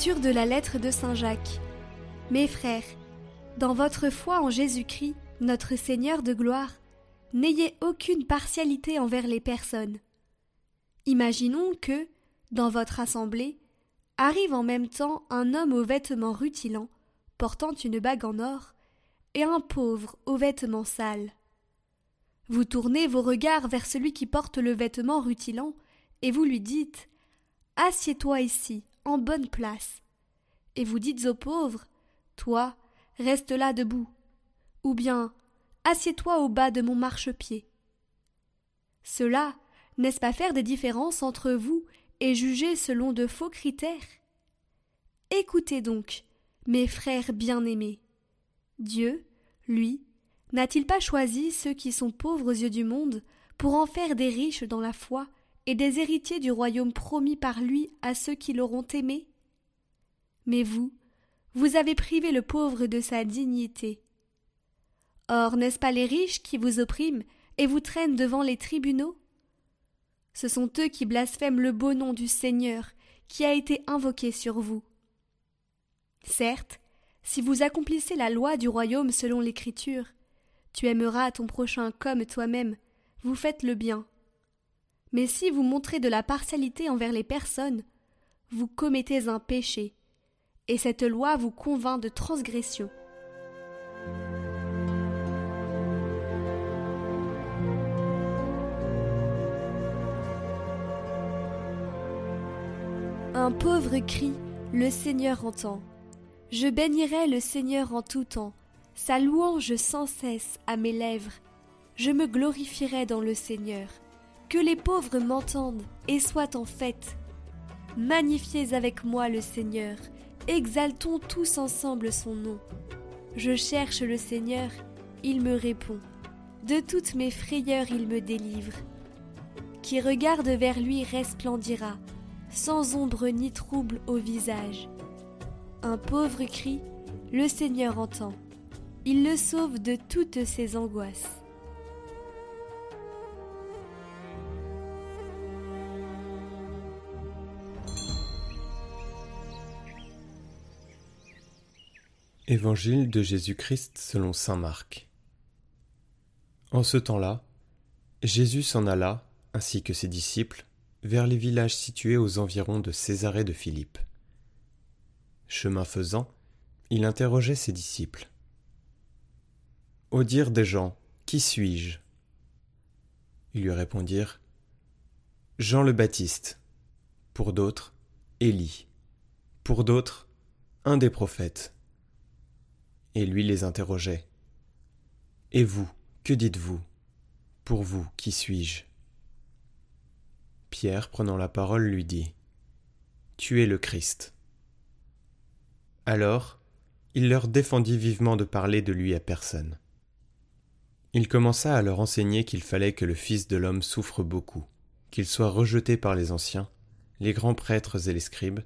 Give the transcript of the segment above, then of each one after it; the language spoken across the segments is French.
De la lettre de Saint Jacques. Mes frères, dans votre foi en Jésus-Christ, notre Seigneur de gloire, n'ayez aucune partialité envers les personnes. Imaginons que, dans votre assemblée, arrive en même temps un homme aux vêtements rutilants, portant une bague en or, et un pauvre aux vêtements sales. Vous tournez vos regards vers celui qui porte le vêtement rutilant, et vous lui dites Assieds-toi ici, en bonne place. Et vous dites au pauvre Toi, reste là debout. Ou bien Assieds-toi au bas de mon marchepied. Cela, n'est-ce pas faire des différences entre vous et juger selon de faux critères? Écoutez donc, mes frères bien-aimés. Dieu, lui, n'a-t-il pas choisi ceux qui sont pauvres aux yeux du monde pour en faire des riches dans la foi? Et des héritiers du royaume promis par lui à ceux qui l'auront aimé Mais vous, vous avez privé le pauvre de sa dignité. Or, n'est-ce pas les riches qui vous oppriment et vous traînent devant les tribunaux? Ce sont eux qui blasphèment le beau nom du Seigneur qui a été invoqué sur vous. Certes, si vous accomplissez la loi du royaume selon l'Écriture, tu aimeras ton prochain comme toi-même, vous faites le bien. Mais si vous montrez de la partialité envers les personnes, vous commettez un péché, et cette loi vous convainc de transgression. Un pauvre cri, le Seigneur entend. Je bénirai le Seigneur en tout temps, sa louange sans cesse à mes lèvres. Je me glorifierai dans le Seigneur. Que les pauvres m'entendent et soient en fête. Magnifiez avec moi le Seigneur, exaltons tous ensemble son nom. Je cherche le Seigneur, il me répond. De toutes mes frayeurs il me délivre. Qui regarde vers lui resplendira, sans ombre ni trouble au visage. Un pauvre cri, le Seigneur entend. Il le sauve de toutes ses angoisses. Évangile de Jésus-Christ selon saint Marc. En ce temps-là, Jésus s'en alla, ainsi que ses disciples, vers les villages situés aux environs de Césarée de Philippe. Chemin faisant, il interrogeait ses disciples. Au dire des gens, qui suis-je? Ils lui répondirent Jean le Baptiste, pour d'autres, Élie, pour d'autres, un des prophètes et lui les interrogeait. Et vous, que dites-vous? Pour vous, qui suis-je? Pierre, prenant la parole, lui dit Tu es le Christ. Alors, il leur défendit vivement de parler de lui à personne. Il commença à leur enseigner qu'il fallait que le Fils de l'homme souffre beaucoup, qu'il soit rejeté par les anciens, les grands prêtres et les scribes,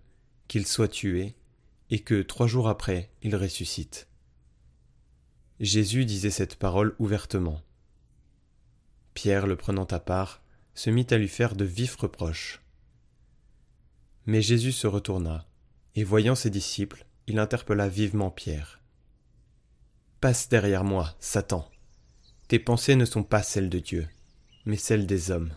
qu'il soit tué, et que trois jours après il ressuscite. Jésus disait cette parole ouvertement. Pierre, le prenant à part, se mit à lui faire de vifs reproches. Mais Jésus se retourna, et voyant ses disciples, il interpella vivement Pierre. Passe derrière moi, Satan. Tes pensées ne sont pas celles de Dieu, mais celles des hommes.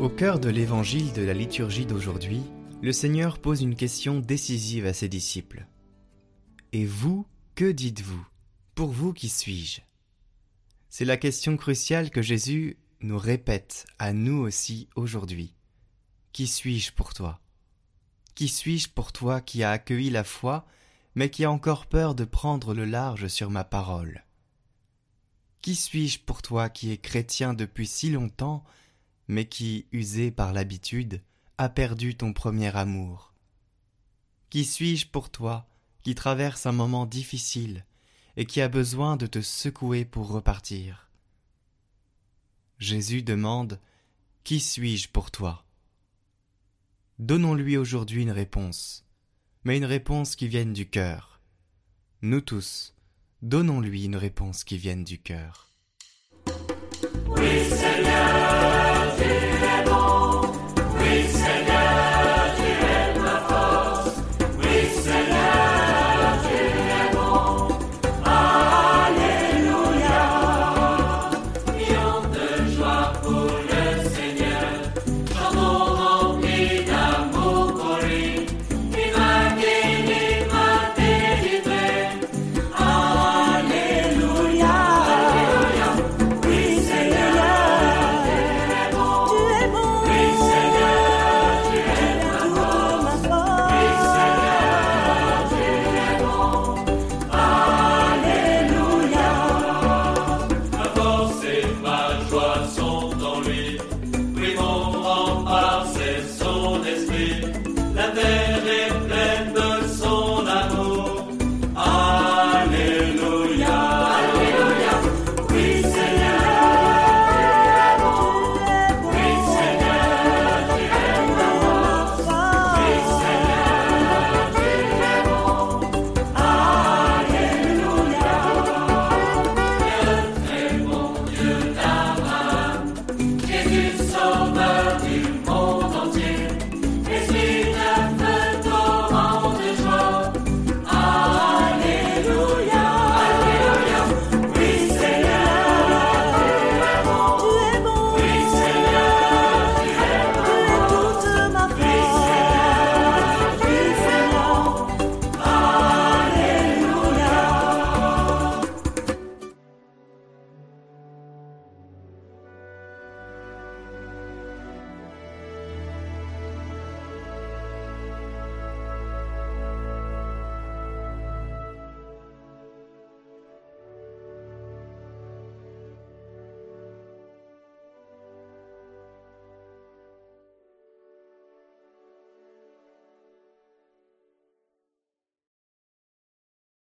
Au cœur de l'évangile de la liturgie d'aujourd'hui, le Seigneur pose une question décisive à ses disciples. Et vous, que dites-vous? Pour vous, qui suis-je? C'est la question cruciale que Jésus nous répète à nous aussi aujourd'hui. Qui suis-je pour toi? Qui suis-je pour toi qui a accueilli la foi, mais qui a encore peur de prendre le large sur ma parole? Qui suis-je pour toi qui es chrétien depuis si longtemps, mais qui, usé par l'habitude, a perdu ton premier amour Qui suis-je pour toi, qui traverse un moment difficile et qui a besoin de te secouer pour repartir? Jésus demande Qui suis-je pour toi? Donnons-lui aujourd'hui une réponse. mais une réponse qui vienne du cœur. Nous tous, donnons-lui une réponse qui vienne du cœur. joie son